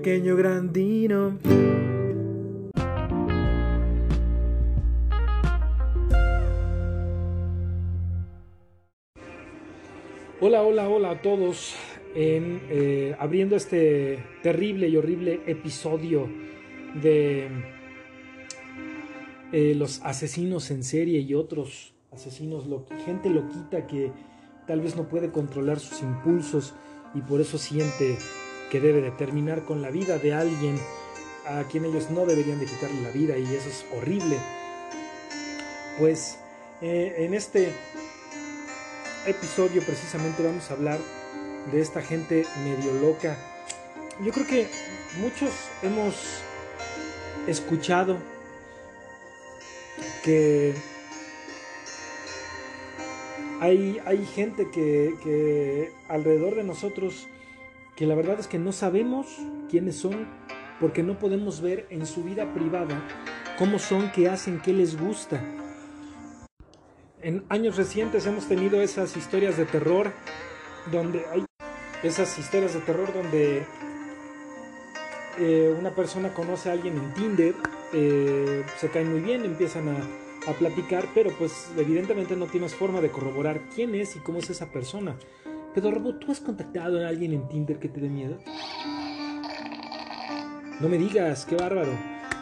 pequeño grandino. Hola, hola, hola a todos. En, eh, abriendo este terrible y horrible episodio de eh, los asesinos en serie y otros asesinos, gente loquita que tal vez no puede controlar sus impulsos y por eso siente que debe de terminar con la vida de alguien a quien ellos no deberían de quitarle la vida y eso es horrible. Pues eh, en este episodio precisamente vamos a hablar de esta gente medio loca. Yo creo que muchos hemos escuchado que hay, hay gente que, que alrededor de nosotros que la verdad es que no sabemos quiénes son porque no podemos ver en su vida privada cómo son, qué hacen, qué les gusta. En años recientes hemos tenido esas historias de terror donde hay esas historias de terror donde eh, una persona conoce a alguien en Tinder, eh, se caen muy bien, empiezan a, a, platicar, pero pues evidentemente no tienes forma de corroborar quién es y cómo es esa persona. Pero Robo, ¿tú has contactado a alguien en Tinder que te dé miedo? No me digas, qué bárbaro.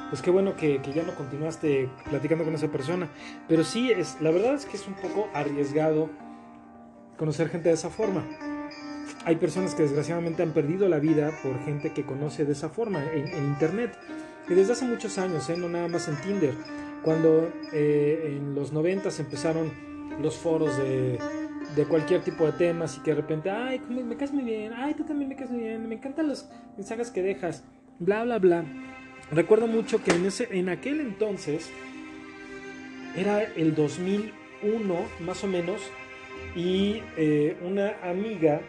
Pues qué bueno que, que, ya no continuaste platicando con esa persona. Pero sí, es, la verdad es que es un poco arriesgado conocer gente de esa forma. Hay personas que desgraciadamente han perdido la vida por gente que conoce de esa forma en, en Internet. Y desde hace muchos años, ¿eh? no nada más en Tinder. Cuando eh, en los 90 empezaron los foros de, de, cualquier tipo de temas y que de repente, ay, me caes muy bien, ay, tú también me caes muy bien, me encantan los mensajes que dejas, bla, bla, bla. Recuerdo mucho que en, ese, en aquel entonces era el 2001 más o menos y eh, una amiga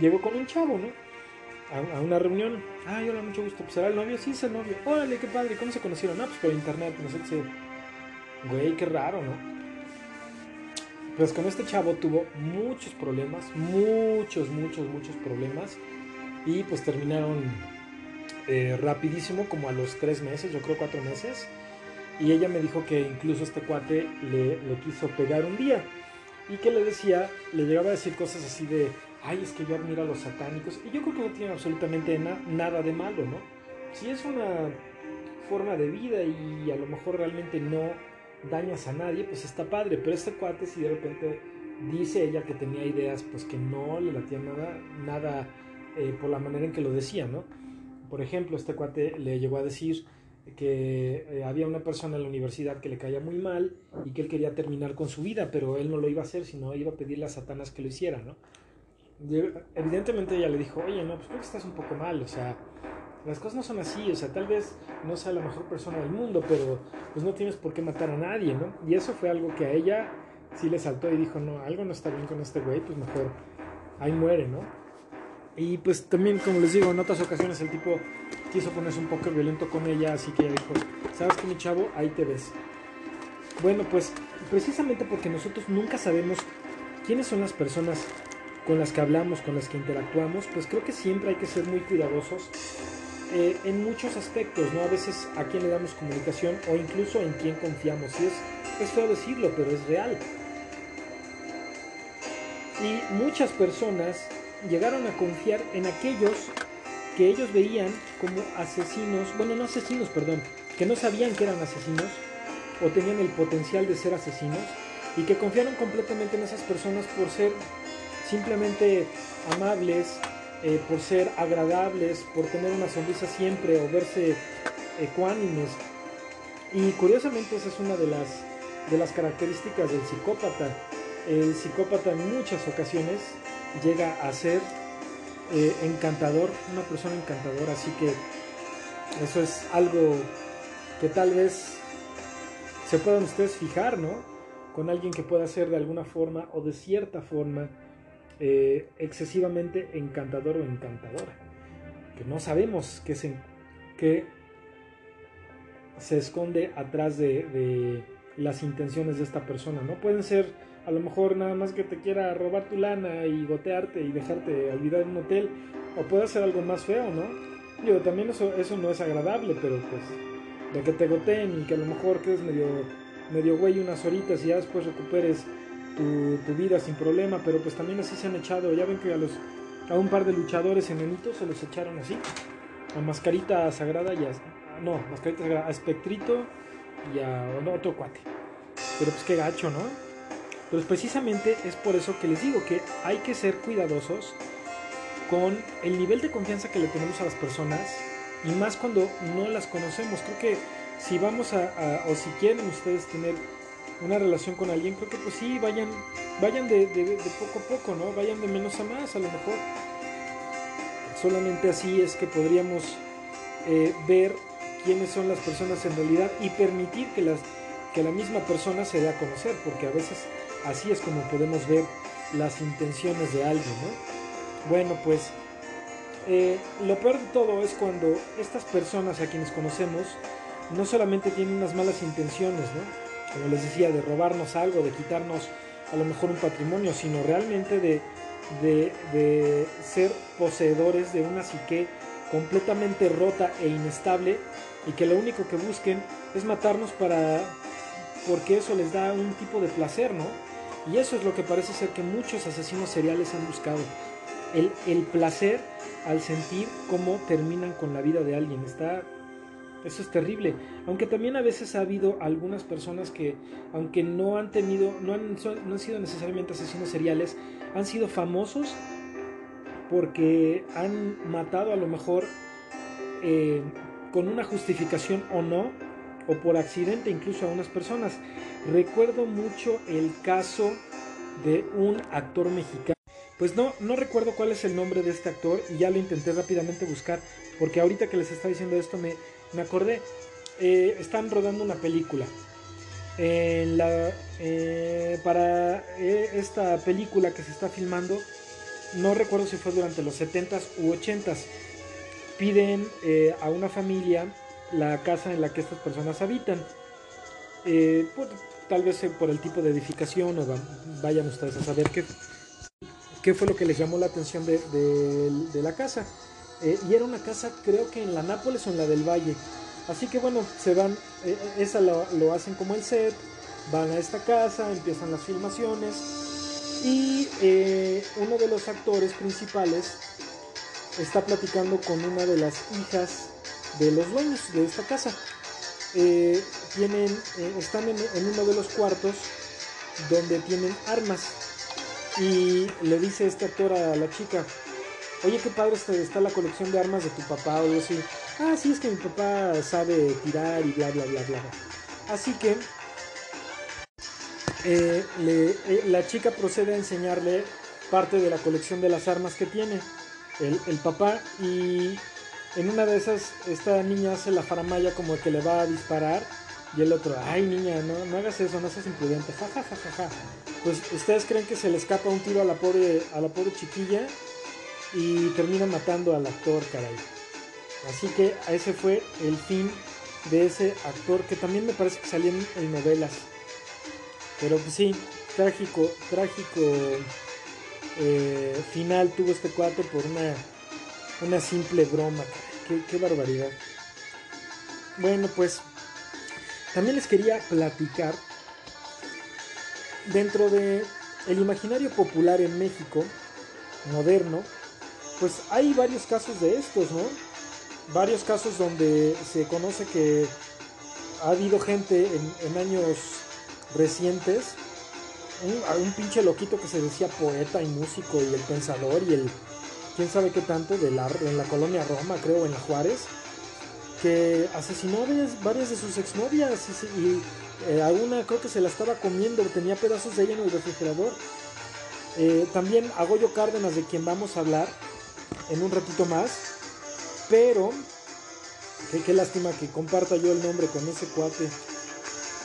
llegó con un chavo, ¿no? A, una reunión. Ay, hola, mucho gusto. Pues será el novio. Sí, es el novio. Órale, qué padre. ¿Cómo se conocieron? No, pues por internet. No sé qué. Güey, qué raro, ¿no? Pues con este chavo tuvo muchos problemas. Muchos, muchos, muchos problemas. Y pues terminaron eh, rapidísimo, como a los tres meses, yo creo cuatro meses. Y ella me dijo que incluso este cuate le, le quiso pegar un día. Y que le decía, le llegaba a decir cosas así de, ay, es que yo admiro a los satánicos. Y yo creo que no tiene absolutamente na nada de malo, ¿no? Si es una forma de vida y a lo mejor realmente no dañas a nadie, pues está padre. Pero este cuate, si de repente dice ella que tenía ideas, pues que no le latían nada, nada eh, por la manera en que lo decía, ¿no? Por ejemplo, este cuate le llegó a decir que eh, había una persona en la universidad que le caía muy mal y que él quería terminar con su vida, pero él no lo iba a hacer, sino iba a pedirle a Satanás que lo hiciera, ¿no? evidentemente ella le dijo, oye, no, pues creo que estás un poco mal, o sea, las cosas no son así, o sea, tal vez no sea la mejor persona del mundo, pero pues no tienes por qué matar a nadie, ¿no? Y eso fue algo que a ella sí le saltó y dijo, no, algo no está bien con este güey, pues mejor ahí muere, ¿no? Y pues también, como les digo, en otras ocasiones el tipo quiso ponerse un poco violento con ella, así que ella dijo, ¿sabes qué, mi chavo? Ahí te ves. Bueno, pues precisamente porque nosotros nunca sabemos quiénes son las personas con las que hablamos, con las que interactuamos, pues creo que siempre hay que ser muy cuidadosos eh, en muchos aspectos, ¿no? A veces a quién le damos comunicación o incluso en quién confiamos. Y es, es feo decirlo, pero es real. Y muchas personas llegaron a confiar en aquellos que ellos veían como asesinos, bueno, no asesinos, perdón, que no sabían que eran asesinos o tenían el potencial de ser asesinos y que confiaron completamente en esas personas por ser simplemente amables, eh, por ser agradables, por tener una sonrisa siempre o verse ecuánimes. Y curiosamente esa es una de las, de las características del psicópata. El psicópata en muchas ocasiones llega a ser eh, encantador, una persona encantadora, así que eso es algo que tal vez se puedan ustedes fijar, ¿no? Con alguien que pueda ser de alguna forma o de cierta forma eh, excesivamente encantador o encantadora. Que no sabemos qué se, que se esconde atrás de, las intenciones de esta persona, ¿no? Pueden ser a lo mejor nada más que te quiera robar tu lana y gotearte y dejarte olvidar en un hotel, o puede ser algo más feo, ¿no? Yo también eso, eso no es agradable, pero pues de que te goteen y que a lo mejor quedes medio, medio güey unas horitas y ya después recuperes tu, vida sin problema, pero pues también así se han echado, ya ven que a los a un par de luchadores enanitos se los echaron así, a Mascarita Sagrada y a, no, Mascarita Sagrada, a Espectrito y a otro cuate. Pero pues qué gacho, ¿no? Pero precisamente es por eso que les digo que hay que ser cuidadosos con el nivel de confianza que le tenemos a las personas y más cuando no las conocemos. Creo que si vamos a, a o si quieren ustedes tener una relación con alguien, creo que pues sí, vayan, vayan de, poco a poco, ¿no? Vayan de menos a más, a lo mejor. Solamente así es que podríamos eh, ver quiénes son las personas en realidad y permitir que, las, que la misma persona se dé a conocer, porque a veces así es como podemos ver las intenciones de alguien, ¿no? Bueno, pues eh, lo peor de todo es cuando estas personas a quienes conocemos no solamente tienen unas malas intenciones, ¿no? Como les decía, de robarnos algo, de quitarnos a lo mejor un patrimonio, sino realmente de, de, ser poseedores de una psique completamente rota e inestable y que lo único que busquen es matarnos para porque eso les da un tipo de placer, ¿no? Y eso es lo que parece ser que muchos asesinos seriales han buscado. El, el placer al sentir cómo terminan con la vida de alguien. Está eso es terrible. Aunque también a veces ha habido algunas personas que, aunque no han tenido, no han, no han sido necesariamente asesinos seriales, han sido famosos porque han matado a lo mejor eh, con una justificación o no, o por accidente incluso a unas personas. Recuerdo mucho el caso de un actor mexicano. Pues no, no recuerdo cuál es el nombre de este actor y ya lo intenté rápidamente buscar porque ahorita que les está diciendo esto me, me acordé. Eh, están rodando una película. Eh, para eh, esta película que se está filmando, no recuerdo si fue durante los 70s u 80s, piden a una familia la casa en la que estas personas habitan. Tal vez por el tipo de edificación o vayan ustedes a saber qué, qué fue lo que les llamó la atención de la casa. Eh, y era una casa creo que en la Nápoles o en la del Valle. Así que bueno, se van, eh, esa lo, lo, hacen como el set, van a esta casa, empiezan las filmaciones y eh, uno de los actores principales está platicando con una de las hijas de los dueños de esta casa. tienen, están en, en uno de los cuartos donde tienen armas y le dice este actor a la chica, oye, qué padre está, está, la colección de armas de tu papá o algo así. Ah, sí, es que mi papá sabe tirar y bla, bla, bla, bla. Así que eh, le, eh, la chica procede a enseñarle parte de la colección de las armas que tiene el, el, papá y en una de esas esta niña hace la faramaya como que le va a disparar y el otro, ay niña, no, no hagas eso, no seas imprudente, ja, ja, ja, ja, ja. Pues ustedes creen que se le escapa un tiro a la pobre, a la pobre chiquilla y termina matando al actor, caray. Así que ese fue el fin de ese actor que también me parece que en, en novelas. Pero pues sí, trágico, trágico eh, final tuvo este cuate por una, una simple broma. Qué, qué barbaridad. Bueno, pues también les quería platicar dentro de el imaginario popular en México moderno pues hay varios casos de estos, ¿no? Varios casos donde se conoce que ha habido gente en, años recientes, un, pinche loquito que se decía poeta y músico y el pensador y el quién sabe qué tanto de la, en la colonia Roma, creo, en la Juárez, que asesinó varias, varias de sus exnovias y, y eh, creo que se la estaba comiendo, tenía pedazos de ella en el refrigerador. Eh, también a Goyo Cárdenas, de quien vamos a hablar, en un ratito más. Pero, qué, qué lástima que comparta yo el nombre con ese cuate.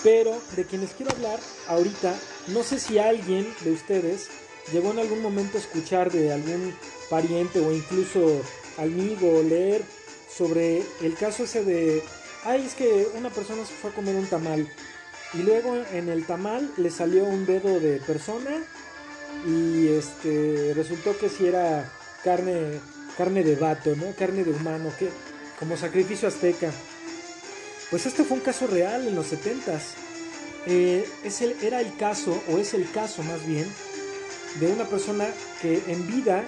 Pero de quienes quiero hablar ahorita, no sé si alguien de ustedes llegó en algún momento a escuchar de algún pariente o incluso amigo o leer sobre el caso ese de, ay, es que una persona se fue a comer un tamal y luego en el tamal le salió un dedo de persona y este resultó que si era carne carne de vato, ¿no? Carne de humano, que como sacrificio azteca. Pues este fue un caso real en los 70s. Eh, es el, era el caso, o es el caso más bien, de una persona que en vida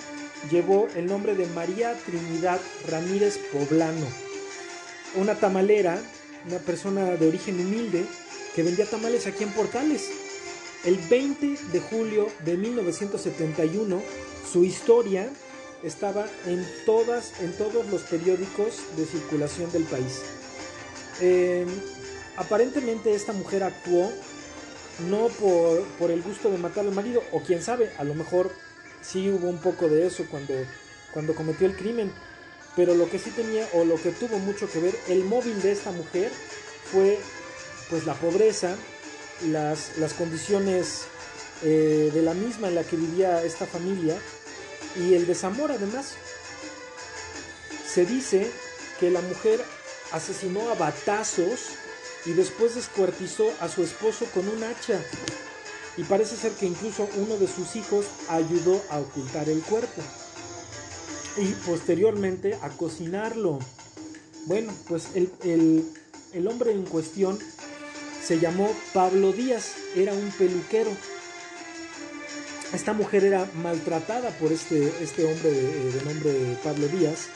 llevó el nombre de María Trinidad Ramírez Poblano. Una tamalera, una persona de origen humilde que vendía tamales aquí en Portales. El 20 de julio de 1971, su historia estaba en, todas, en todos los periódicos de circulación del país. Eh, aparentemente esta mujer actuó no por, por, el gusto de matar al marido, o quién sabe, a lo mejor sí hubo un poco de eso cuando, cuando cometió el crimen, pero lo que sí tenía, o lo que tuvo mucho que ver, el móvil de esta mujer fue pues la pobreza, las, las condiciones eh, de la misma en la que vivía esta familia y el desamor además. Se dice que la mujer asesinó a batazos y después descuartizó a su esposo con un hacha. Y parece ser que incluso uno de sus hijos ayudó a ocultar el cuerpo. Y posteriormente a cocinarlo. Bueno, pues el, el, el hombre en cuestión se llamó Pablo Díaz, era un peluquero. Esta mujer era maltratada por este, este hombre de, de nombre Pablo Díaz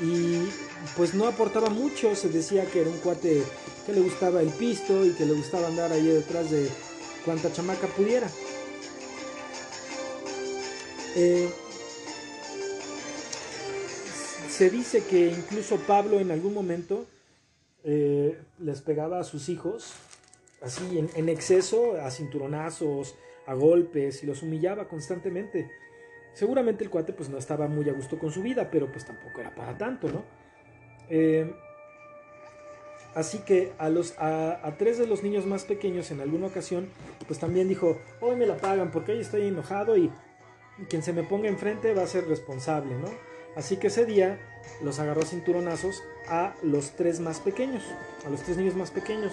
y pues no aportaba mucho, se decía que era un cuate que le gustaba el pisto y que le gustaba andar ahí detrás de cuanta chamaca pudiera. Eh, se dice que incluso Pablo en algún momento eh, les pegaba a sus hijos, así en, en, exceso, a cinturonazos, a golpes, y los humillaba constantemente. Seguramente el cuate pues no estaba muy a gusto con su vida, pero pues tampoco era para tanto, ¿no? Eh, así que a, los, a, tres de los niños más pequeños en alguna ocasión, pues también dijo, hoy me la pagan porque hoy estoy enojado y quien se me ponga enfrente va a ser responsable, ¿no? Así que ese día los agarró cinturonazos a los tres más pequeños, a los tres niños más pequeños,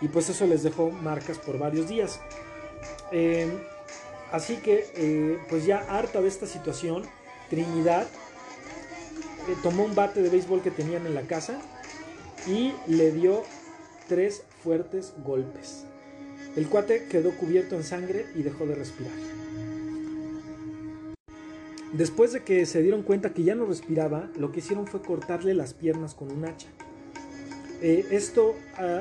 y pues eso les dejó marcas por varios días. Eh, así que, eh, pues ya harta de esta situación, Trinidad eh, tomó un bate de béisbol que tenían en la casa y le dio tres fuertes golpes. El cuate quedó cubierto en sangre y dejó de respirar. Después de que se dieron cuenta que ya no respiraba, lo que hicieron fue cortarle las piernas con un hacha. Eh, esto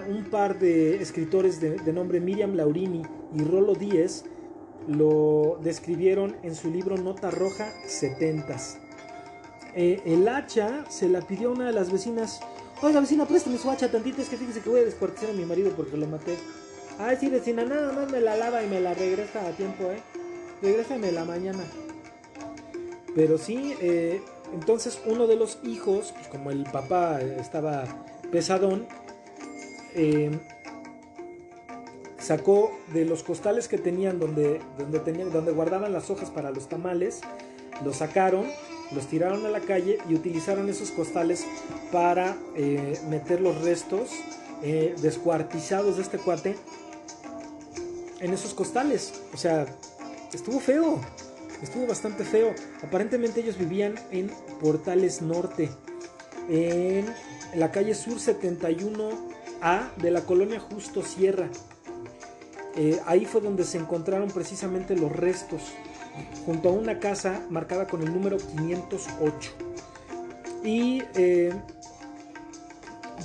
un par de escritores de, nombre Miriam Laurini y Rolo Díez lo describieron en su libro Nota Roja 70s. Eh, el hacha se la pidió a una de las vecinas. Oiga, vecina, préstame su hacha tantito. Es que fíjese que voy a descuartizar a mi marido porque lo maté. Ay, sí, vecina, nada más me la lava y me la regresa a tiempo, ¿eh? Regrésame la mañana. Pero sí, eh, entonces uno de los hijos, pues como el papá estaba pesadón, eh, sacó de los costales que tenían donde, donde, tenían, donde guardaban las hojas para los tamales, los sacaron, los tiraron a la calle y utilizaron esos costales para eh, meter los restos eh, descuartizados de este cuate en esos costales. O sea, estuvo feo, estuvo bastante feo. Aparentemente ellos vivían en Portales Norte, en la calle Sur 71A de la colonia Justo Sierra. Eh, ahí fue donde se encontraron precisamente los restos, junto a una casa marcada con el número 508. Y eh,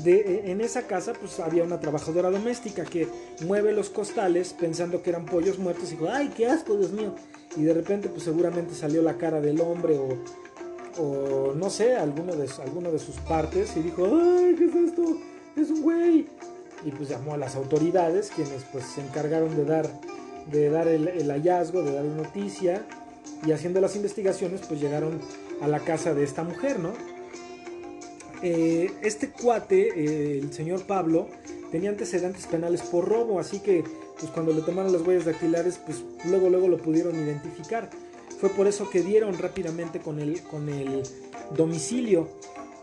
de, en esa casa pues había una trabajadora doméstica que mueve los costales pensando que eran pollos muertos y dijo, ay, qué asco, Dios mío. Y de repente pues seguramente salió la cara del hombre o, o no sé, alguno de, alguno de sus partes y dijo, ay, ¿qué es esto? Es un güey y pues llamó a las autoridades quienes pues se encargaron de dar, de dar el, hallazgo, de dar la noticia y haciendo las investigaciones pues llegaron a la casa de esta mujer, ¿no? Eh, este cuate, eh, el señor Pablo, tenía antecedentes penales por robo, así que pues cuando le tomaron las huellas dactilares pues luego luego lo pudieron identificar. Fue por eso que dieron rápidamente con el, con el domicilio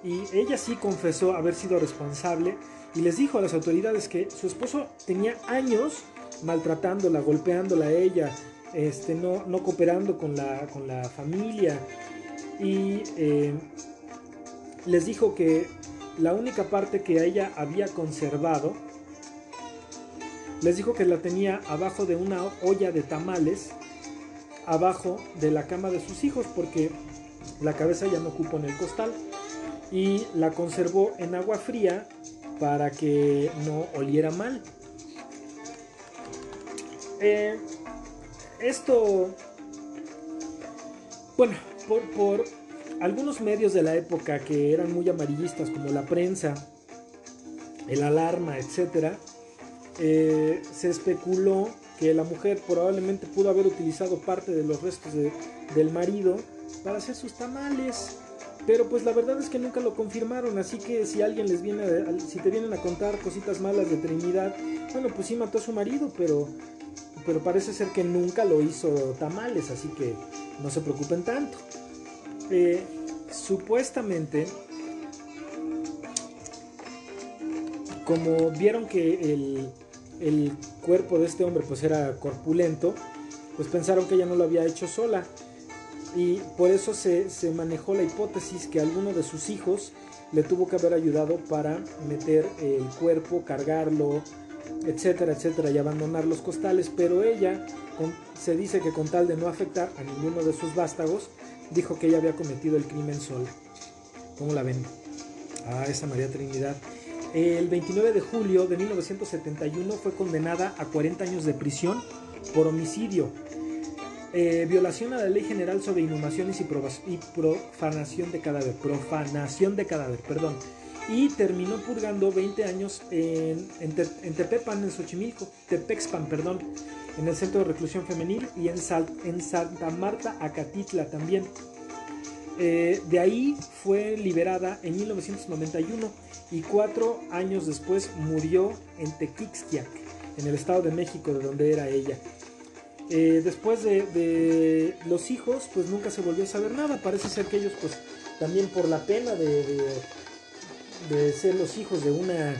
y ella sí confesó haber sido responsable y les dijo a las autoridades que su esposo tenía años maltratándola, golpeándola a ella, este, no, no cooperando con la, con la familia. y eh, les dijo que la única parte que ella había conservado, les dijo que la tenía abajo de una olla de tamales, abajo de la cama de sus hijos, porque la cabeza ya no ocupó en el costal, y la conservó en agua fría para que no oliera mal. Eh, esto, bueno, por, algunos medios de la época que eran muy amarillistas, como la prensa, el alarma, etc., eh, se especuló que la mujer probablemente pudo haber utilizado parte de los restos del marido para hacer sus tamales. Pero pues la verdad es que nunca lo confirmaron, así que si alguien les viene, si te vienen a contar cositas malas de Trinidad, bueno, pues sí mató a su marido, pero, pero parece ser que nunca lo hizo tamales, así que no se preocupen tanto. Eh, supuestamente, como vieron que el, el cuerpo de este hombre pues era corpulento, pues pensaron que ella no lo había hecho sola y por eso se, manejó la hipótesis que alguno de sus hijos le tuvo que haber ayudado para meter el cuerpo, cargarlo, etcétera, etcétera, y abandonar los costales, pero ella se dice que con tal de no afectar a ninguno de sus vástagos, dijo que ella había cometido el crimen sola. ¿Cómo la ven? Ah, esa María Trinidad. El 29 de julio de 1971 fue condenada a 40 años de prisión por homicidio. Eh, violación a la ley general sobre inhumaciones y, profanación de cadáver, profanación de cadáver, perdón, y terminó purgando 20 años en, en, Tepepan, en Xochimilco, Tepexpan, perdón, en el centro de reclusión femenil y en, en Santa Marta, Acatitla también. Eh, de ahí fue liberada en 1991 y cuatro años después murió en Tequixquiac, en el Estado de México, de donde era ella. Eh, después de, los hijos, pues nunca se volvió a saber nada. Parece ser que ellos, pues también por la pena de, de, ser los hijos de una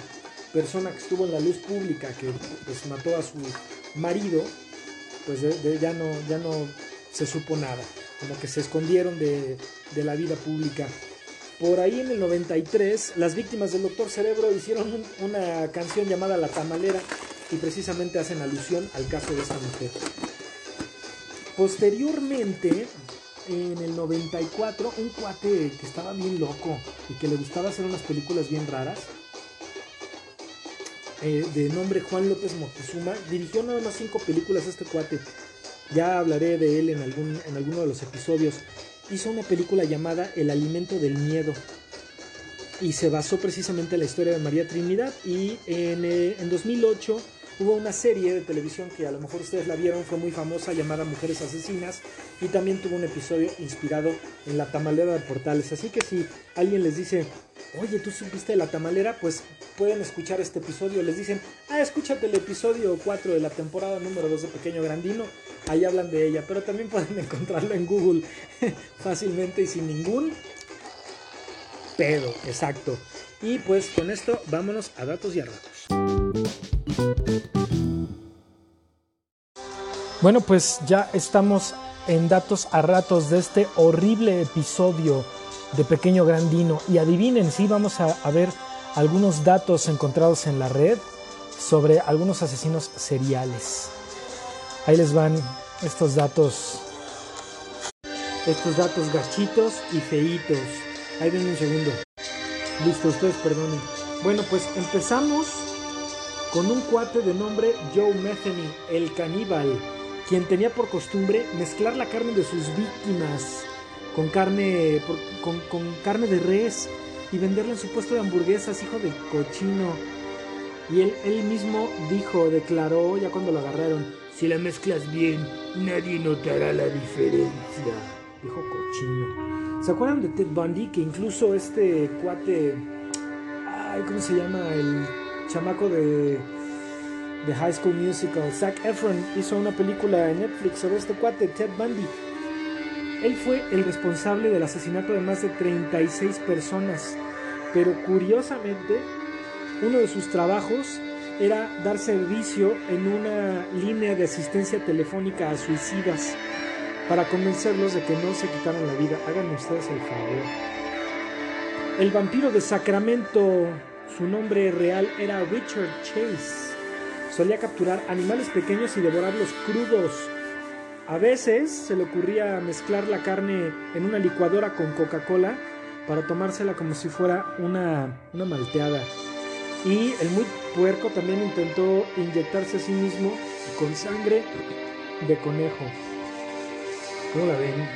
persona que estuvo en la luz pública, que pues mató a su marido, pues ya, no, ya no se supo nada. Como que se escondieron de, la vida pública. Por ahí en el 93, las víctimas del Doctor Cerebro hicieron una canción llamada La Tamalera y precisamente hacen alusión al caso de esta mujer. Posteriormente, en el 94, un cuate que estaba bien loco y que le gustaba hacer unas películas bien raras, eh, de nombre Juan López Moctezuma, dirigió nada más cinco películas este cuate. Ya hablaré de él en, algún, en alguno de los episodios. Hizo una película llamada El alimento del miedo. Y se basó precisamente en la historia de María Trinidad. Y en, eh, en 2008 Hubo una serie de televisión que a lo mejor ustedes la vieron, fue muy famosa, llamada Mujeres Asesinas, y también tuvo un episodio inspirado en la tamalera de Portales. Así que si alguien les dice, oye, ¿tú supiste de la tamalera? Pues pueden escuchar este episodio. Les dicen, ah, escúchate el episodio 4 de la temporada número 2 de Pequeño Grandino. Ahí hablan de ella, pero también pueden encontrarlo en Google fácilmente y sin ningún pedo, exacto. Y pues con esto vámonos a datos y a ratos. Bueno, pues ya estamos en datos a ratos de este horrible episodio de Pequeño Grandino. Y adivinen, sí, vamos a, ver algunos datos encontrados en la red sobre algunos asesinos seriales. Ahí les van estos datos. Estos datos gachitos y feitos. Ahí ven un segundo. Listo, ustedes perdonen. Bueno, pues empezamos con un cuate de nombre Joe Metheny, el caníbal, quien tenía por costumbre mezclar la carne de sus víctimas con carne, con, carne de res y venderla en su puesto de hamburguesas, hijo de cochino. Y él, él mismo dijo, declaró, ya cuando lo agarraron, si la mezclas bien, nadie notará la diferencia. Dijo cochino. ¿Se acuerdan de Ted Bundy? Que incluso este cuate, ay, ¿cómo se llama? El chamaco de, de High School Musical, Zac Efron, hizo una película en Netflix sobre este cuate, Ted Bundy. Él fue el responsable del asesinato de más de 36 personas, pero curiosamente, uno de sus trabajos era dar servicio en una línea de asistencia telefónica a suicidas. para convencerlos de que no se quitaran la vida. Háganme ustedes el favor. El vampiro de Sacramento, su nombre real era Richard Chase. Solía capturar animales pequeños y devorarlos crudos. A veces se le ocurría mezclar la carne en una licuadora con Coca-Cola para tomársela como si fuera una, una malteada. Y el muy puerco también intentó inyectarse a sí mismo con sangre de conejo. ¿Cómo la ven?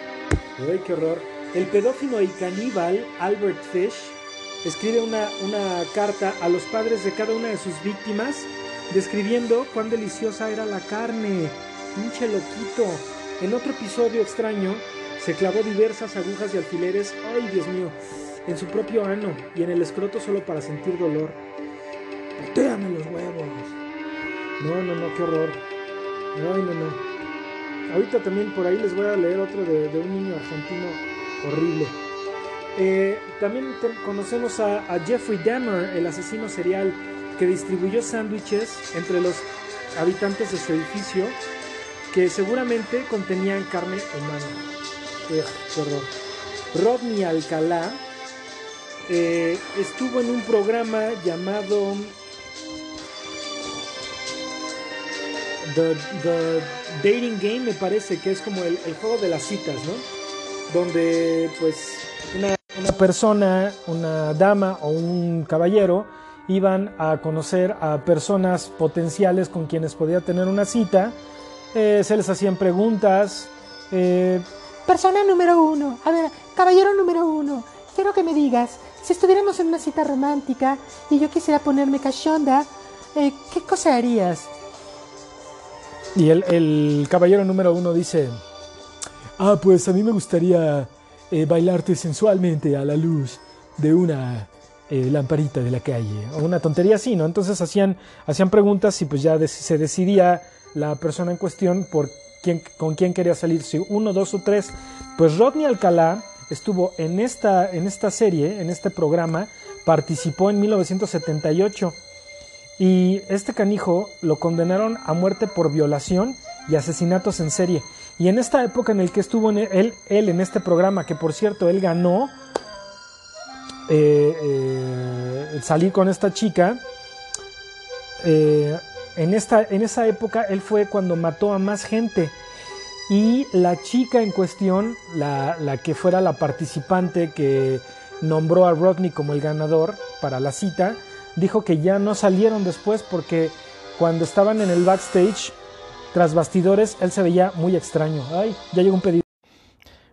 ¡Ay, qué horror! El pedófilo y caníbal Albert Fish escribe una, una carta a los padres de cada una de sus víctimas describiendo cuán deliciosa era la carne. Pinche loquito. En otro episodio extraño, se clavó diversas agujas y alfileres, ay Dios mío, en su propio ano y en el escroto solo para sentir dolor. ¡Pateame los huevos! No, no, no, qué horror. Ay, no, no. Ahorita también por ahí les voy a leer otro de, de un niño argentino horrible. Eh, también conocemos a, a, Jeffrey Dahmer, el asesino serial que distribuyó sándwiches entre los habitantes de su edificio que seguramente contenían carne humana. Ugh, horror. Rodney Alcalá eh, estuvo en un programa llamado The, Dating Game, me parece que es como el, juego de las citas, ¿no? Donde pues una, persona, una dama o un caballero iban a conocer a personas potenciales con quienes podía tener una cita. Eh, se les hacían preguntas. Eh, Persona número uno, a ver, caballero número uno, quiero que me digas, si estuviéramos en una cita romántica y yo quisiera ponerme cachonda, eh, ¿qué cosa harías? Y el, el, caballero número uno dice, ah, pues a mí me gustaría eh, bailarte sensualmente a la luz de una eh, lamparita de la calle, o una tontería así, ¿no? Entonces hacían, hacían preguntas y pues ya se decidía la persona en cuestión por quién, con quién quería salir, si uno, dos o tres. Pues Rodney Alcalá estuvo en esta, en esta serie, en este programa, participó en 1978 y este canijo lo condenaron a muerte por violación y asesinatos en serie. Y en esta época en el que estuvo él, él en este programa, que por cierto él ganó eh, eh, salir con esta chica, eh, en, esta, en esa época él fue cuando mató a más gente. Y la chica en cuestión, la, la que fuera la participante que nombró a Rodney como el ganador para la cita, dijo que ya no salieron después porque cuando estaban en el backstage, tras bastidores, él se veía muy extraño. Ay, ya llegó un pedido.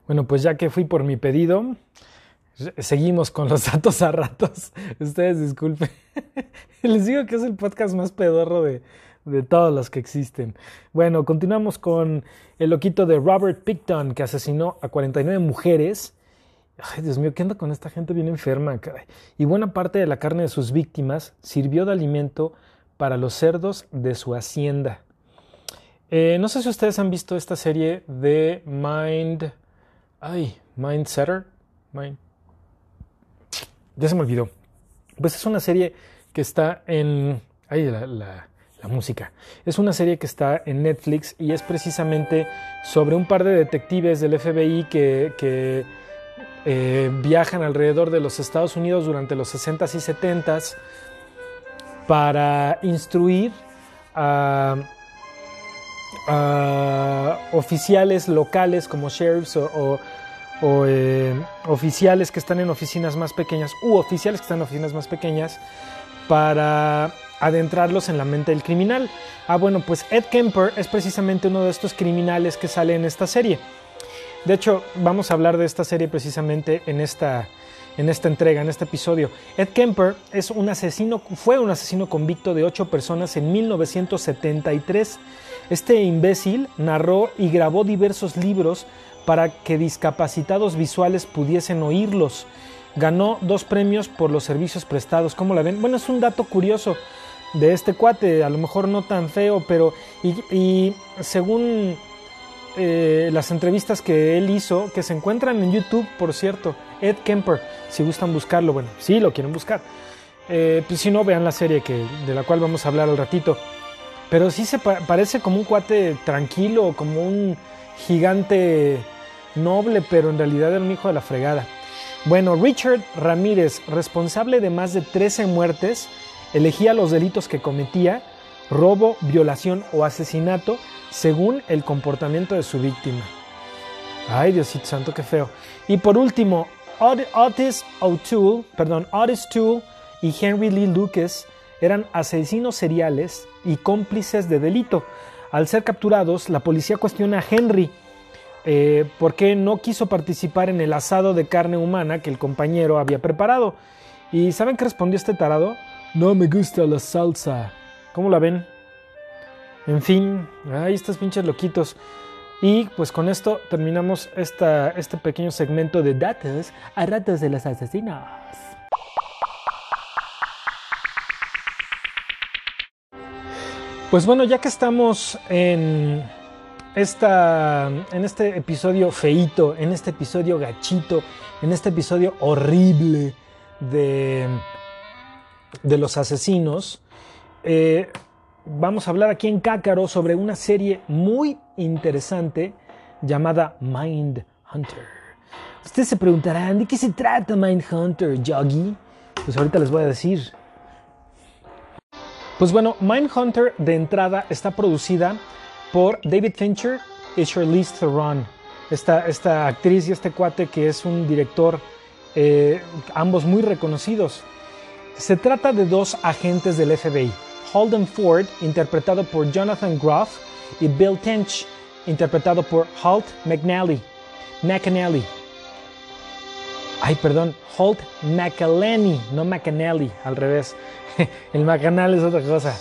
Bueno, pues ya que fui por mi pedido, seguimos con los datos a ratos. Ustedes disculpen. Les digo que es el podcast más pedorro de, de todos los que existen. Bueno, continuamos con el loquito de Robert Picton, que asesinó a 49 mujeres. Ay, Dios mío, ¿qué anda con esta gente bien enferma? Y buena parte de la carne de sus víctimas sirvió de alimento para los cerdos de su hacienda. Eh, no sé si ustedes han visto esta serie de Mind. Ay, Mind Setter. Mind. Ya se me olvidó. Pues es una serie que está en. Ay, la, música. Es una serie que está en Netflix y es precisamente sobre un par de detectives del FBI que, eh, viajan alrededor de los Estados Unidos durante los 60s y 70s para instruir a, a oficiales locales como sheriffs o, o eh, oficiales que están en oficinas más pequeñas u oficiales que están en oficinas más pequeñas para adentrarlos en la mente del criminal. Ah, bueno, pues Ed Kemper es precisamente uno de estos criminales que sale en esta serie. De hecho, vamos a hablar de esta serie precisamente en esta, en esta entrega, en este episodio. Ed Kemper es un asesino, fue un asesino convicto de ocho personas en 1973. Este imbécil narró y grabó diversos libros para que discapacitados visuales pudiesen oírlos. Ganó dos premios por los servicios prestados. ¿Cómo la ven? Bueno, es un dato curioso de este cuate, a lo mejor no tan feo, pero y, según eh, las entrevistas que él hizo, que se encuentran en YouTube, por cierto, Ed Kemper, si gustan buscarlo, bueno, sí lo quieren buscar. Eh, pues si no, vean la serie que, de la cual vamos a hablar al ratito. Pero sí se pa parece como un cuate tranquilo, como un gigante noble, pero en realidad era un hijo de la fregada. Bueno, Richard Ramírez, responsable de más de 13 muertes, elegía los delitos que cometía, robo, violación o asesinato, según el comportamiento de su víctima. Ay, Diosito santo, qué feo. Y por último, Otis O'Toole, perdón, Otis Toole y Henry Lee Lucas eran asesinos seriales y cómplices de delito. Al ser capturados, la policía cuestiona a Henry eh, por qué no quiso participar en el asado de carne humana que el compañero había preparado. ¿Y saben qué respondió este tarado? No me gusta la salsa. ¿Cómo la ven? En fin, ahí estos pinches loquitos. Y pues con esto terminamos esta, este pequeño segmento de datos a ratos de los asesinos. Pues bueno, ya que estamos en, esta, en este episodio feito, en este episodio gachito, en este episodio horrible de, de los asesinos, eh, vamos a hablar aquí en Cácaro sobre una serie muy interesante llamada Mind Hunter. Ustedes se preguntarán, ¿de qué se trata Mind Hunter, Yogi? Pues ahorita les voy a decir. Pues bueno, Mindhunter de entrada está producida por David Fincher y Charlize Theron. Esta, esta actriz y este cuate que es un director, eh, ambos muy reconocidos. Se trata de dos agentes del FBI, Holden Ford, interpretado por Jonathan Groff, y Bill Tench, interpretado por Holt McNally. McAnally. Ay, perdón, Holt McElhenney, no McAnally, al revés. El McAnally es otra cosa.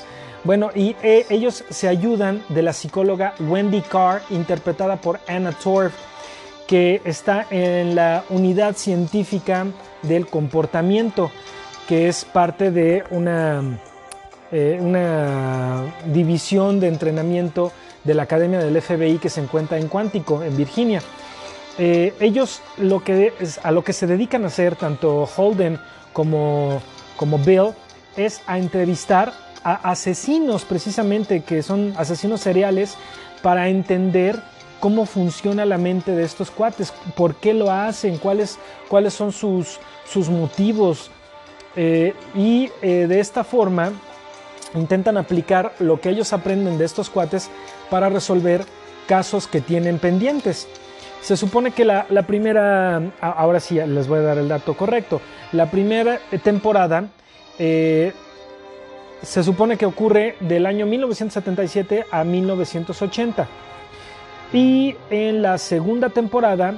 Bueno, y eh, ellos se ayudan de la psicóloga Wendy Carr, interpretada por Anna Torf, que está en la unidad científica del comportamiento, que es parte de una, eh, división de entrenamiento de la Academia del FBI que se encuentra en Cuántico, en Virginia. Eh, ellos a lo que se dedican a hacer, tanto Holden como, como Bill, es a entrevistar a asesinos precisamente, que son asesinos seriales, para entender cómo funciona la mente de estos cuates, por qué lo hacen, cuáles, cuáles son sus, sus motivos. Eh, y eh, de esta forma intentan aplicar lo que ellos aprenden de estos cuates para resolver casos que tienen pendientes. Se supone que la, primera, ahora sí les voy a dar el dato correcto, la primera temporada eh, se supone que ocurre del año 1977 a 1980 y en la segunda temporada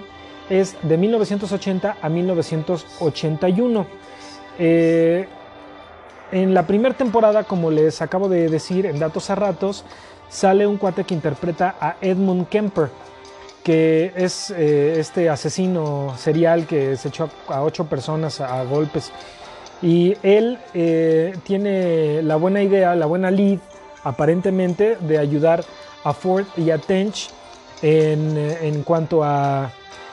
es de 1980 a 1981. Eh, en la primera temporada, como les acabo de decir en datos a ratos, sale un cuate que interpreta a Edmund Kemper que es eh, este asesino serial que se echó a, ocho personas a, golpes. Y él eh, tiene la buena idea, la buena lead, aparentemente, de ayudar a Ford y a Tench en, en cuanto a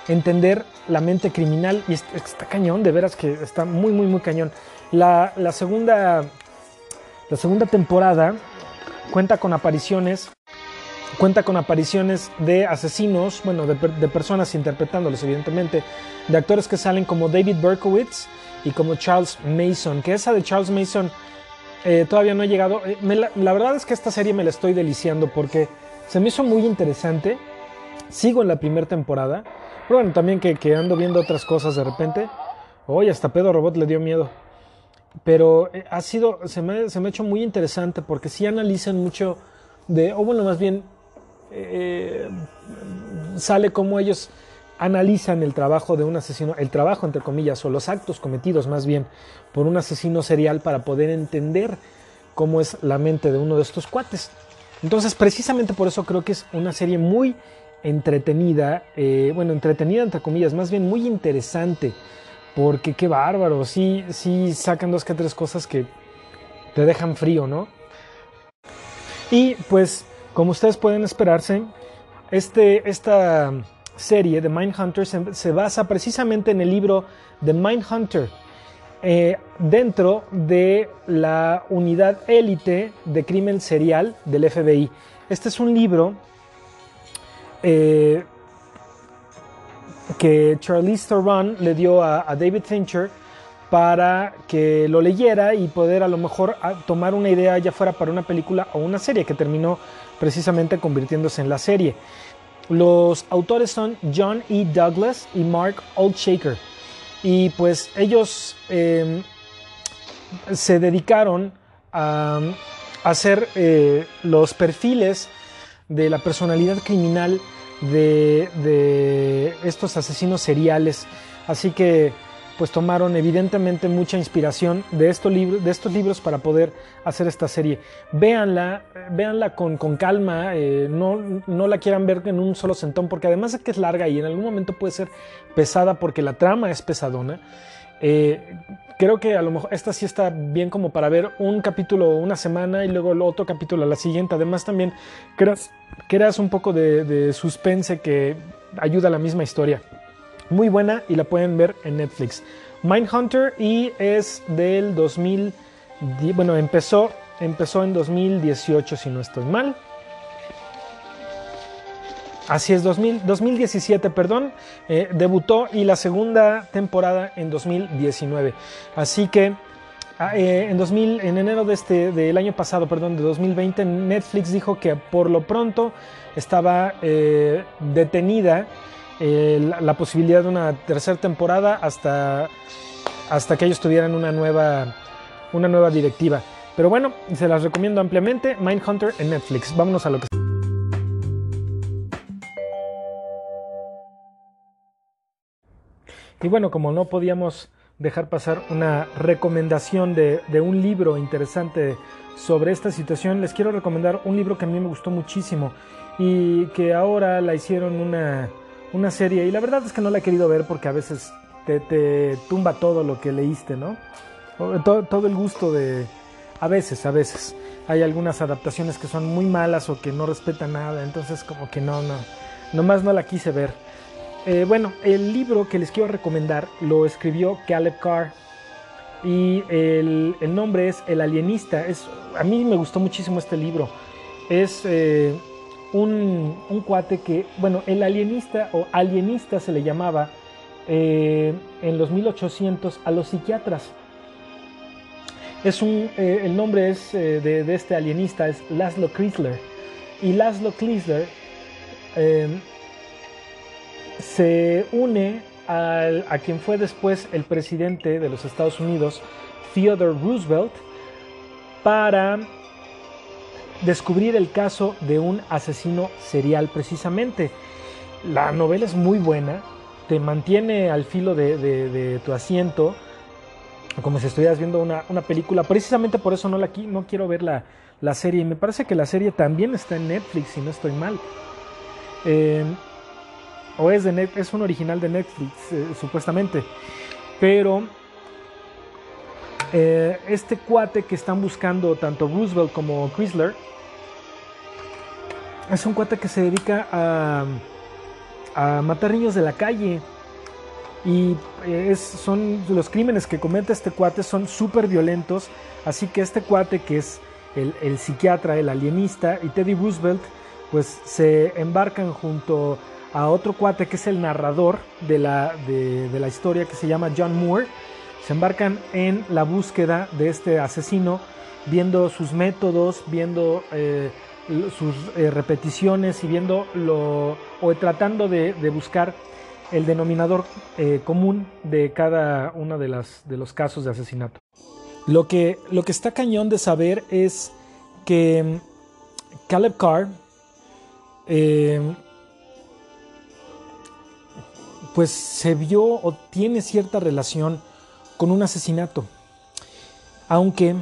entender la mente criminal. Y está, cañón, de veras que está muy, muy, muy cañón. La, la, segunda, la segunda temporada cuenta con apariciones Cuenta con apariciones de asesinos, bueno, de, personas interpretándolos, evidentemente, de actores que salen como David Berkowitz y como Charles Mason, que esa de Charles Mason eh, todavía no ha llegado. Eh, la, verdad es que esta serie me la estoy deliciando porque se me hizo muy interesante. Sigo en la primera temporada. Pero bueno, también que, ando viendo otras cosas de repente. Oye, hasta Pedro Robot le dio miedo. Pero eh, ha sido, se me, se me ha hecho muy interesante porque sí analizan mucho de, o bueno, más bien sale como ellos analizan el trabajo de un asesino, el trabajo entre comillas, o los actos cometidos más bien por un asesino serial para poder entender cómo es la mente de uno de estos cuates. Entonces, precisamente por eso creo que es una serie muy entretenida, eh, bueno, entretenida entre comillas, más bien muy interesante, porque qué bárbaro, sí, sí sacan dos que tres cosas que te dejan frío, ¿no? Y pues como ustedes pueden esperarse, este, esta serie de Mindhunter se, se basa precisamente en el libro de Mindhunter, eh, dentro de la unidad élite de crimen serial del FBI. Este es un libro eh, que Charlize Theron le dio a, a, David Fincher para que lo leyera y poder a lo mejor tomar una idea ya fuera para una película o una serie que terminó precisamente convirtiéndose en la serie. Los autores son John E. Douglas y Mark Oldshaker. Y pues ellos eh, se dedicaron a, hacer eh, los perfiles de la personalidad criminal de, estos asesinos seriales. Así que pues tomaron evidentemente mucha inspiración de estos, libros, de estos libros para poder hacer esta serie. Véanla, véanla con, con calma, eh, no, no la quieran ver en un solo sentón, porque además de que es larga y en algún momento puede ser pesada porque la trama es pesadona. Eh, creo que a lo mejor esta sí está bien como para ver un capítulo una semana y luego el otro capítulo a la siguiente. Además también creas, creas un poco de suspense que ayuda a la misma historia. Muy buena y la pueden ver en Netflix. Mindhunter y es del 2000, bueno, empezó, empezó en 2018 si no estoy mal. Así es, 2000, 2017, perdón, eh, debutó y la segunda temporada en 2019. Así que eh, en, 2000, en enero de este, del año pasado, perdón, de 2020, Netflix dijo que por lo pronto estaba eh, detenida la, la, posibilidad de una tercera temporada hasta, hasta que ellos tuvieran una nueva, una nueva directiva. Pero bueno, se las recomiendo ampliamente. Mindhunter en Netflix. Vámonos a lo que... Y bueno, como no podíamos dejar pasar una recomendación de, de, un libro interesante sobre esta situación, les quiero recomendar un libro que a mí me gustó muchísimo y que ahora la hicieron una, una serie y la verdad es que no la he querido ver porque a veces te, te tumba todo lo que leíste, ¿no? Todo, todo, el gusto de... A veces, a veces. Hay algunas adaptaciones que son muy malas o que no respetan nada, entonces como que no, no. Nomás no la quise ver. Eh, bueno, el libro que les quiero recomendar lo escribió Caleb Carr y el, el nombre es El Alienista. Es, a mí me gustó muchísimo este libro. Es... Eh, un, un, cuate que, bueno, el alienista o alienista se le llamaba eh, en los 1800 a los psiquiatras. Es un, eh, el nombre es, eh, de, de, este alienista es Laszlo Chrysler. Y Laszlo Chrysler se une al, a quien fue después el presidente de los Estados Unidos, Theodore Roosevelt, para descubrir el caso de un asesino serial precisamente. La novela es muy buena, te mantiene al filo de, tu asiento, como si estuvieras viendo una, una, película. Precisamente por eso no, la, no quiero ver la, la, serie. Y me parece que la serie también está en Netflix, si no estoy mal. Eh, o es, de net, es un original de Netflix, eh, supuestamente. Pero eh, este cuate que están buscando tanto Roosevelt como Chrysler es un cuate que se dedica a, matar niños de la calle. Y es, son los crímenes que comete este cuate son súper violentos. Así que este cuate que es el, psiquiatra, el alienista y Teddy Roosevelt, pues se embarcan junto a otro cuate que es el narrador de la historia que se llama John Moore. Se embarcan en la búsqueda de este asesino, viendo sus métodos, viendo eh, sus eh, repeticiones y viendo lo, o tratando de, buscar el denominador eh, común de cada uno de, las, de los casos de asesinato. Lo que, lo que está cañón de saber es que mm, Caleb Carr eh, pues se vio o tiene cierta relación con un asesinato. Aunque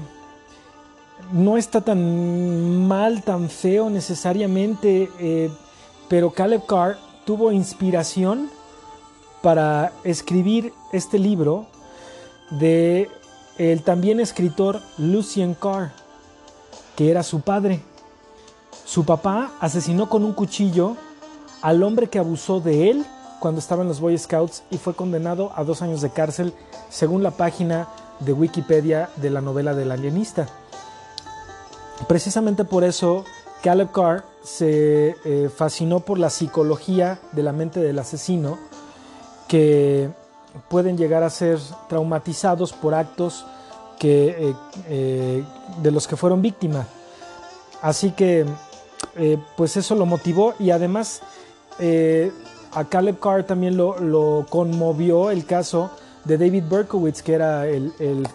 no está tan mal, tan feo necesariamente, eh, pero Caleb Carr tuvo inspiración para escribir este libro de el también escritor Lucien Carr, que era su padre. Su papá asesinó con un cuchillo al hombre que abusó de él cuando estaba en los Boy Scouts y fue condenado a dos años de cárcel, según la página de Wikipedia de la novela del alienista. Precisamente por eso Caleb Carr se eh, fascinó por la psicología de la mente del asesino que pueden llegar a ser traumatizados por actos que, eh, eh, de los que fueron víctimas. Así que, pues eso lo motivó y además a Caleb Carr también lo, conmovió el caso de David Berkowitz, que era el,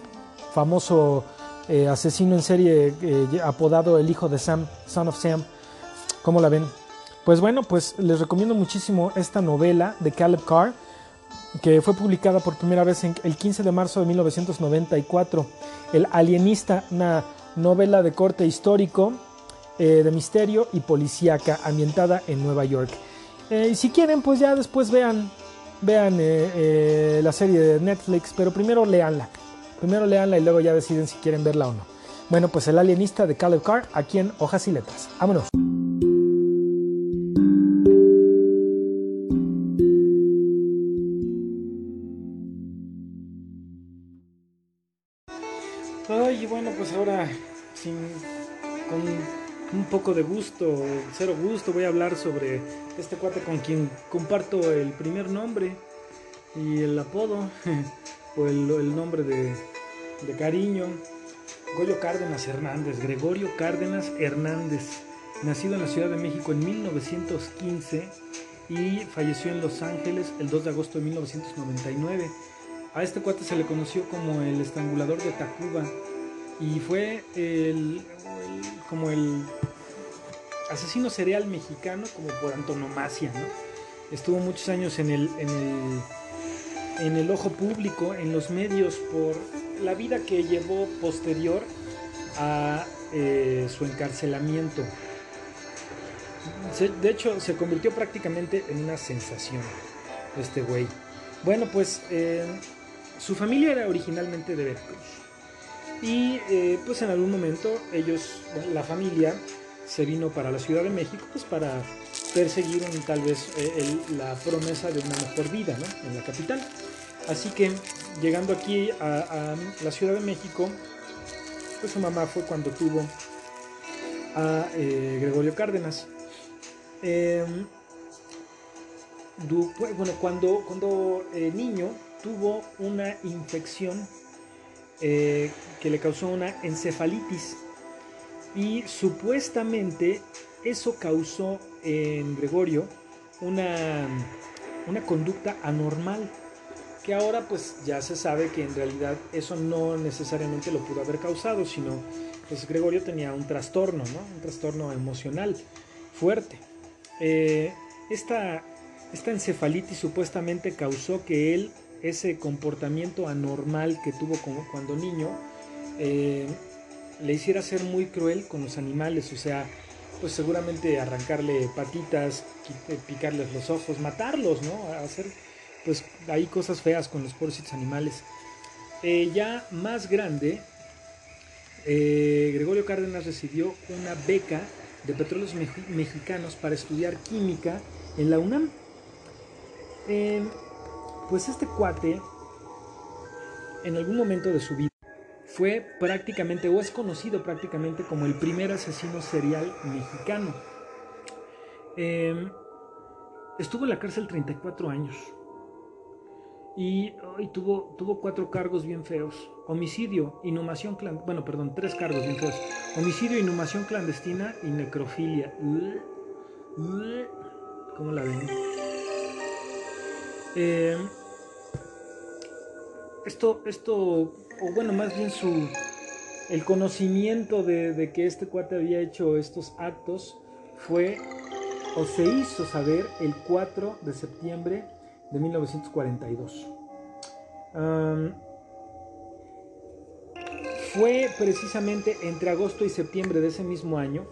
famoso asesino en serie apodado el hijo de Sam, Son of Sam. ¿Cómo la ven? Pues bueno, pues les recomiendo muchísimo esta novela de Caleb Carr que fue publicada por primera vez el 15 de marzo de 1994. El Alienista, una novela de corte histórico, eh, de misterio y policíaca ambientada en Nueva York. Eh, y si quieren, pues ya después vean, vean eh, la serie de Netflix, pero primero leanla. Primero leanla y luego ya deciden si quieren verla o no. Bueno, pues El Alienista de Caleb Carr, aquí en Hojas y Letras. Vámonos. Ay, bueno, pues ahora sin, poco de gusto, cero gusto, voy a hablar sobre este cuate con quien comparto el primer nombre y el apodo, o el, nombre de, de cariño. Goyo Cárdenas Hernández, Gregorio Cárdenas Hernández, nacido en la Ciudad de México en 1915 y falleció en Los Ángeles el 2 de agosto de 1999. A este cuate se le conoció como el estrangulador de Tacuba y fue el, como el asesino serial mexicano como por antonomasia, Estuvo muchos años en el, en el, en el ojo público, en los medios, por la vida que llevó posterior a eh, su encarcelamiento. de hecho, se convirtió prácticamente en una sensación este güey. Bueno, pues eh, su familia era originalmente de Veracruz. Y eh, pues en algún momento ellos, la familia, se vino para la Ciudad de México pues para perseguir tal vez eh, la promesa de una mejor vida en la capital. Así que llegando aquí a, la Ciudad de México, pues su mamá fue cuando tuvo a eh, Gregorio Cárdenas. Em, bueno, cuando, cuando niño tuvo una infección eh, que le causó una encefalitis y supuestamente eso causó en Gregorio una, una conducta anormal que ahora pues ya se sabe que en realidad eso no necesariamente lo pudo haber causado, sino pues Gregorio tenía un trastorno, ¿no? un trastorno emocional fuerte. Eh, esta, esta encefalitis supuestamente causó que él ese comportamiento anormal que tuvo como cuando niño eh, le hiciera ser muy cruel con los animales, o sea, pues seguramente arrancarle patitas, eh, picarles los ojos, matarlos, ¿no? Hacer pues ahí cosas feas con los pobres animales. Eh, ya más grande, Gregorio Cárdenas recibió una beca de petróleos mexicanos para estudiar química en la UNAM. Pues este cuate, en algún momento de su vida, fue prácticamente, o es conocido prácticamente como el primer asesino serial mexicano. Em, estuvo en la cárcel 34 años. Y, tuvo, tuvo cuatro cargos bien feos. Homicidio, inhumación clandestina. Bueno, perdón, tres cargos bien feos. Homicidio, inhumación clandestina y necrofilia. ¿Cómo la ven? Eh, esto, esto, o bueno, más bien su, el conocimiento de, que este cuate había hecho estos actos fue o se hizo saber el 4 de septiembre de 1942. fue precisamente entre agosto y septiembre de ese mismo año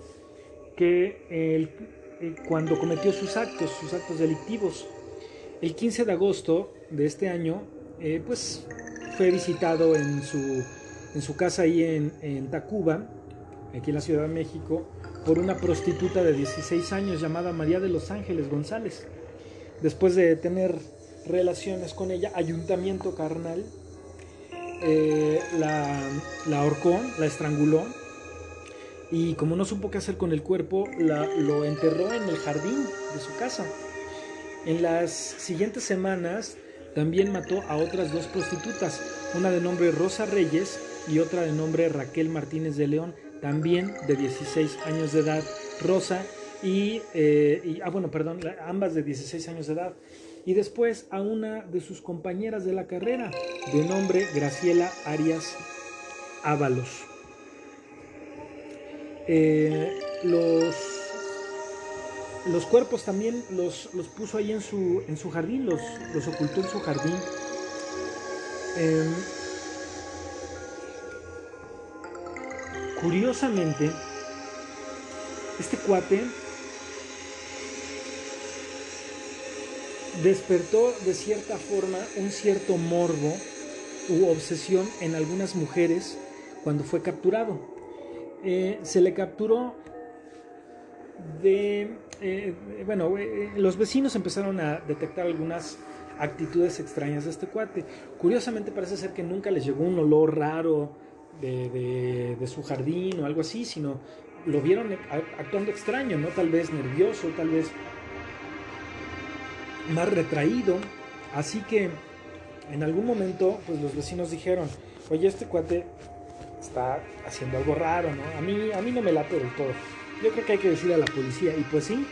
que eh, cuando cometió sus actos, sus actos delictivos. El 15 de agosto de este año, eh, pues fue visitado en su, en su casa ahí en, en, Tacuba, aquí en la Ciudad de México, por una prostituta de 16 años llamada María de los Ángeles González. Después de tener relaciones con ella, ayuntamiento carnal, eh, la, la ahorcó, la estranguló y como no supo qué hacer con el cuerpo, la- lo enterró en el jardín de su casa. En las siguientes semanas también mató a otras dos prostitutas, una de nombre Rosa Reyes y otra de nombre Raquel Martínez de León, también de 16 años de edad. Rosa y, eh, ah bueno, perdón, ambas de 16 años de edad. Y después a una de sus compañeras de la carrera, de nombre Graciela Arias Ábalos. Eh, los, los cuerpos también los, los puso ahí en su, en su jardín, los, los ocultó en su jardín. Em, curiosamente, este cuate despertó de cierta forma un cierto morbo u obsesión en algunas mujeres cuando fue capturado. Eh, se le capturó de... eh, bueno, eh, los vecinos empezaron a detectar algunas actitudes extrañas de este cuate. Curiosamente parece ser que nunca les llegó un olor raro de, de- su jardín o algo así, sino lo vieron a- actuando extraño, ¿no? Tal vez nervioso, tal vez más retraído. Así que en algún momento, pues los vecinos dijeron, oye, este cuate está haciendo algo raro, ¿no? A mí, a mí no me late del todo. Yo creo que hay que decir a la policía. Y pues sí,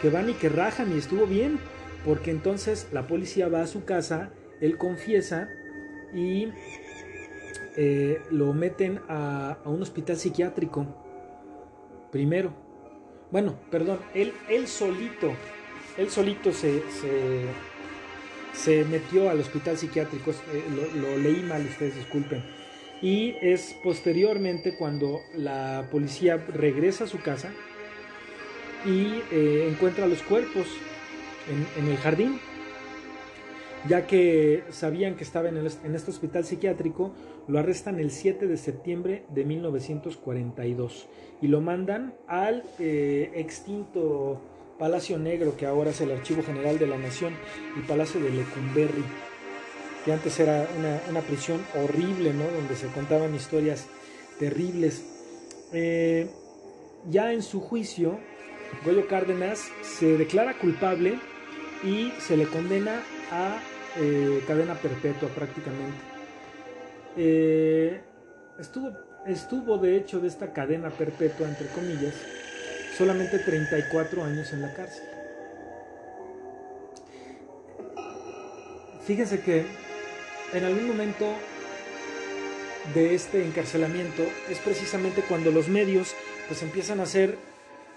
que van y que rajan y estuvo bien. Porque entonces la policía va a su casa, él confiesa y eh, lo meten a, un hospital psiquiátrico. Primero. Bueno, perdón, él, él solito, él solito se, se, se metió al hospital psiquiátrico. eh, lo leí mal, ustedes disculpen. Y es posteriormente cuando la policía regresa a su casa y eh, encuentra los cuerpos en, el jardín, ya que sabían que estaba en este hospital psiquiátrico, lo arrestan el 7 de septiembre de 1942 y lo mandan al eh, extinto Palacio Negro, que ahora es el Archivo General de la Nación, y Palacio de Lecumberri, antes era una, una prisión horrible, ¿no? Donde se contaban historias terribles. Eh, ya en su juicio, Goyo Cárdenas se declara culpable y se le condena a eh, cadena perpetua prácticamente. Eh, estuvo, estuvo de hecho de esta cadena perpetua, entre comillas, solamente 34 años en la cárcel. Fíjense que en algún momento de este encarcelamiento es precisamente cuando los medios pues empiezan a hacer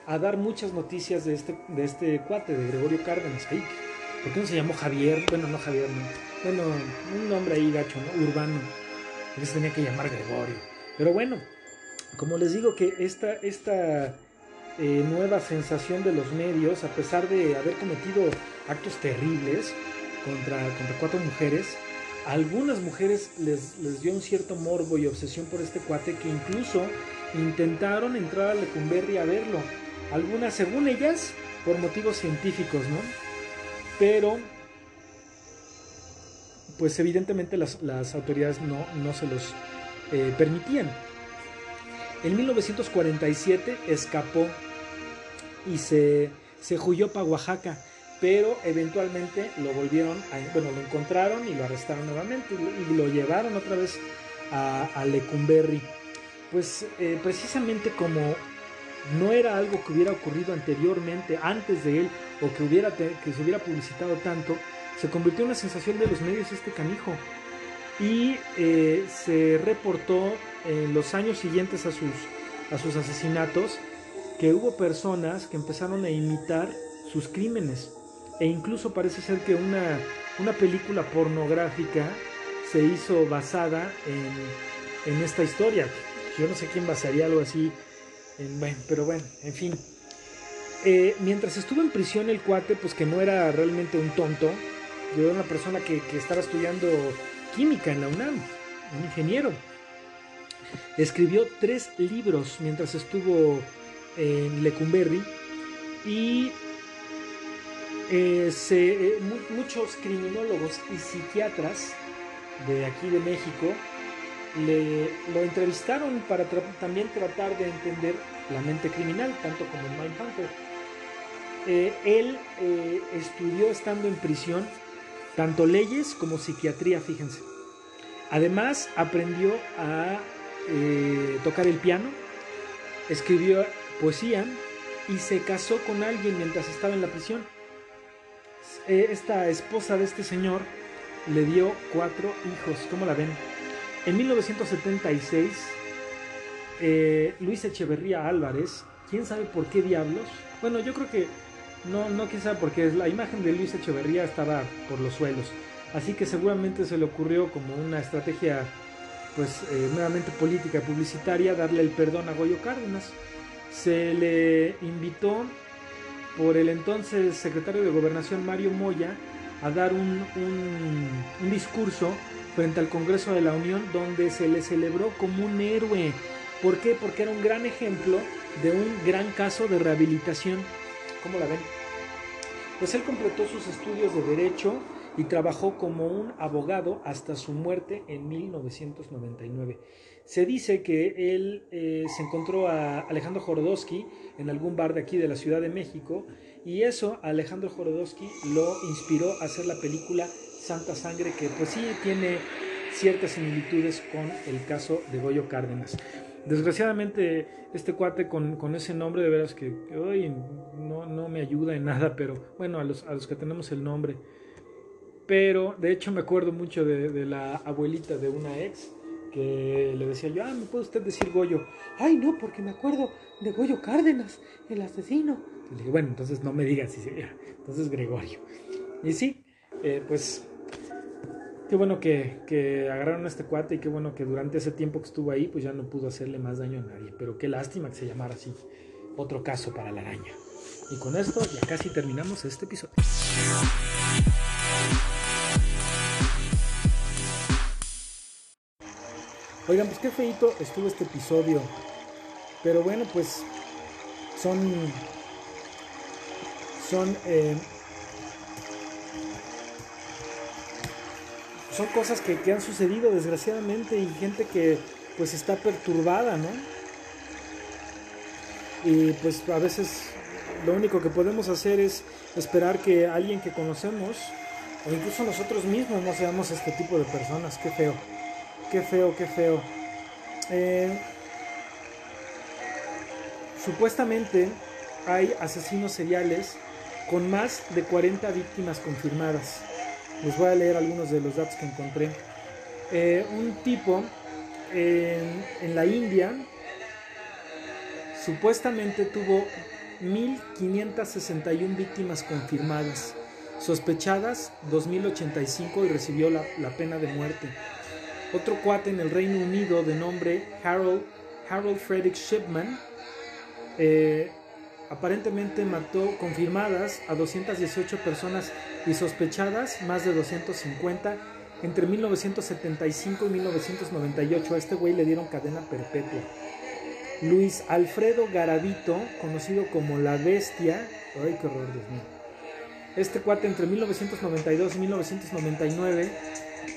a dar muchas noticias de este de este cuate de Gregorio Cárdenas Ay, ¿por no se llamó Javier? bueno no Javier no bueno un nombre ahí gacho ¿no? urbano que se tenía que llamar Gregorio pero bueno como les digo que esta esta eh, nueva sensación de los medios a pesar de haber cometido actos terribles contra contra cuatro mujeres algunas mujeres les, les dio un cierto morbo y obsesión por este cuate que incluso intentaron entrar a Lecumberri a verlo. Algunas, según ellas, por motivos científicos, ¿no? Pero, pues evidentemente las, las autoridades no, no se los eh, permitían. En 1947 escapó y se, se huyó para Oaxaca pero eventualmente lo volvieron a, bueno, lo encontraron y lo arrestaron nuevamente y lo, llevaron otra vez a, a Lecumberri. Pues eh, precisamente como no era algo que hubiera ocurrido anteriormente, antes de él, o que, hubiera que se hubiera publicitado tanto, se convirtió en una sensación de los medios este canijo. Y eh, se reportó en los años siguientes a sus, a sus asesinatos que hubo personas que empezaron a imitar sus crímenes e incluso parece ser que una, una película pornográfica se hizo basada en, en, esta historia. Yo no sé quién basaría algo así, en, bueno, pero bueno, en fin. Eh, mientras estuvo en prisión el cuate, pues que no era realmente un tonto, yo era una persona que, que estaba estudiando química en la UNAM, un ingeniero. Escribió tres libros mientras estuvo en Lecumberri y eh, se, eh, mu muchos criminólogos y psiquiatras de aquí de México le, lo entrevistaron para también tratar de entender La mente criminal, tanto como en Mindhunter. Eh, él eh, estudió estando en prisión tanto leyes como psiquiatría, fíjense. Además, aprendió a tocar el piano, escribió poesía y se casó con alguien mientras estaba en la prisión. Eh, esta esposa de este señor le dio cuatro hijos, ¿cómo la ven? En 1976, eh, Luis Echeverría Álvarez, quién sabe por qué diablos, bueno, yo creo que no, no quién sabe por qué, la imagen de Luis Echeverría estaba por los suelos, así que seguramente se le ocurrió como una estrategia pues eh, nuevamente política publicitaria darle el perdón a Goyo Cárdenas. Se le invitó por el entonces secretario de Gobernación Mario Moya a dar un, un, discurso frente al Congreso de la Unión donde se le celebró como un héroe. ¿Por qué? Porque era un gran ejemplo de un gran caso de rehabilitación. ¿Cómo la ven? Pues él completó sus estudios de Derecho y trabajó como un abogado hasta su muerte en 1999. Se dice que él eh, se encontró a Alejandro Jorodowski en algún bar de aquí de la Ciudad de México y eso Alejandro Jorodowski lo inspiró a hacer la película Santa Sangre que pues sí tiene ciertas similitudes con el caso de Goyo Cárdenas. Desgraciadamente este cuate con, con ese nombre de veras que hoy no, no, me ayuda en nada, pero bueno, a los, a los que tenemos el nombre pero de hecho me acuerdo mucho de, de, la abuelita de una ex que le decía yo, ah, ¿me puede usted decir Goyo? Ay, no, porque me acuerdo de Goyo Cárdenas, el asesino. Le dije, bueno, entonces no me digas, si entonces Gregorio. Y sí, eh, pues qué bueno que, que, agarraron a este cuate y qué bueno que durante ese tiempo que estuvo ahí, pues ya no pudo hacerle más daño a nadie. Pero qué lástima que se llamara así. Otro caso para la araña. Y con esto ya casi terminamos este episodio. Oigan, pues qué feito estuvo este episodio. Pero bueno, pues son. Son. Eh, son cosas que, que, han sucedido desgraciadamente y gente que pues está perturbada, ¿no? Y pues a veces lo único que podemos hacer es esperar que alguien que conocemos o incluso nosotros mismos no seamos este tipo de personas. Qué feo. Qué feo, qué feo. Eh, supuestamente hay asesinos seriales con más de 40 víctimas confirmadas. Les voy a leer algunos de los datos que encontré. Eh, un tipo en, la India supuestamente tuvo 1.561 víctimas confirmadas, sospechadas 2.085 y recibió la pena de muerte otro cuate en el Reino Unido de nombre Harold, Harold Frederick Shipman, eh, aparentemente mató confirmadas a 218 personas y sospechadas más de 250 entre 1975 y 1998. A este güey le dieron cadena perpetua. Luis Alfredo Garavito, conocido como la Bestia, ay qué horror. Este cuate entre 1992 y 1999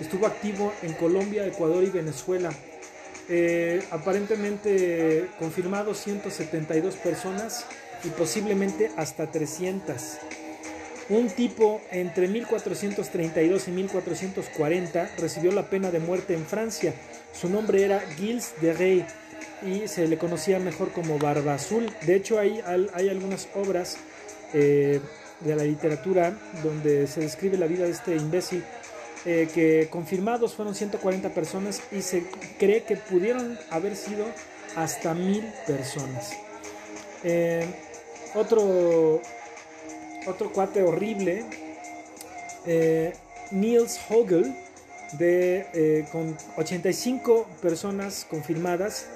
Estuvo activo en Colombia, Ecuador y Venezuela. Eh, aparentemente confirmado 172 personas y posiblemente hasta 300. Un tipo entre 1432 y 1440 recibió la pena de muerte en Francia. Su nombre era Gilles de Rey y se le conocía mejor como Barba Azul. De hecho, hay, algunas obras eh, de la literatura donde se describe la vida de este imbécil eh, que confirmados fueron 140 personas y se cree que pudieron haber sido hasta mil personas. Eh, otro, otro cuate horrible, eh, Niels Hogel, de, con 85 personas confirmadas,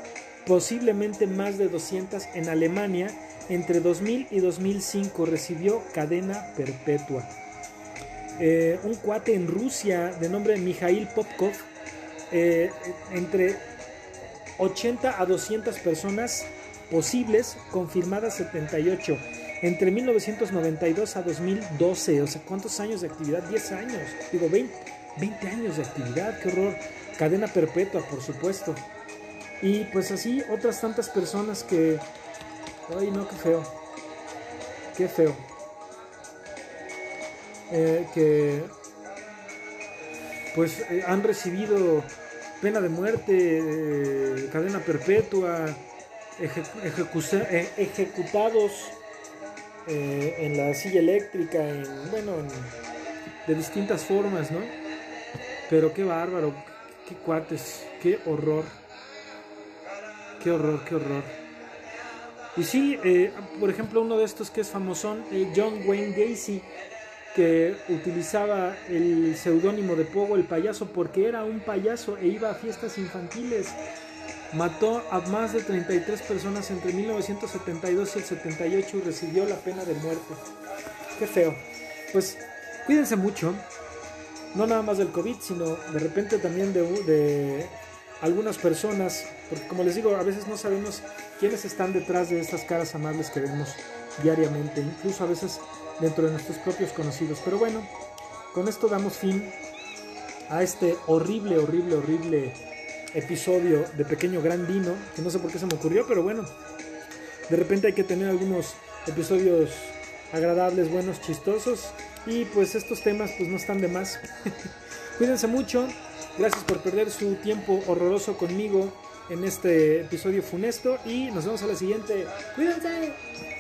posiblemente más de 200 en Alemania, entre 2000 y 2005 recibió cadena perpetua. Eh, un cuate en Rusia de nombre Mikhail Popkov, eh, entre 80 a 200 personas posibles, confirmadas 78, entre 1992 a 2012, o sea, ¿cuántos años de actividad? 10 años, digo 20, 20 años de actividad, qué horror, cadena perpetua, por supuesto. Y pues así otras tantas personas que Ay, no, qué feo. Qué feo. Eh, que pues eh, han recibido pena de muerte, eh, cadena perpetua, eje- ejecuce- eh, ejecutados en la silla eléctrica, en, bueno, en- de distintas formas, ¿no? Pero qué bárbaro, qué cuates, qué horror, qué horror, qué horror. Y sí, por ejemplo, uno de estos que es famosón, John Wayne Gacy, que utilizaba el seudónimo de Pogo el payaso porque era un payaso e iba a fiestas infantiles. Mató a más de 33 personas entre 1972 y el 78 y recibió la pena de muerte. Qué feo. Pues cuídense mucho, no nada más del COVID, sino de repente también de, de algunas personas, porque como les digo, a veces no sabemos quiénes están detrás de estas caras amables que vemos diariamente, incluso a veces dentro de nuestros propios conocidos. Pero bueno, con esto damos fin a este horrible, horrible, horrible episodio de Pequeño Gran Dino, que no sé por qué se me ocurrió, pero bueno, de repente hay que tener algunos episodios agradables, buenos, chistosos, y pues estos temas pues no están de más. Cuídense mucho, gracias por perder su tiempo horroroso conmigo en este episodio funesto y nos vemos a la siguiente. Cuídense.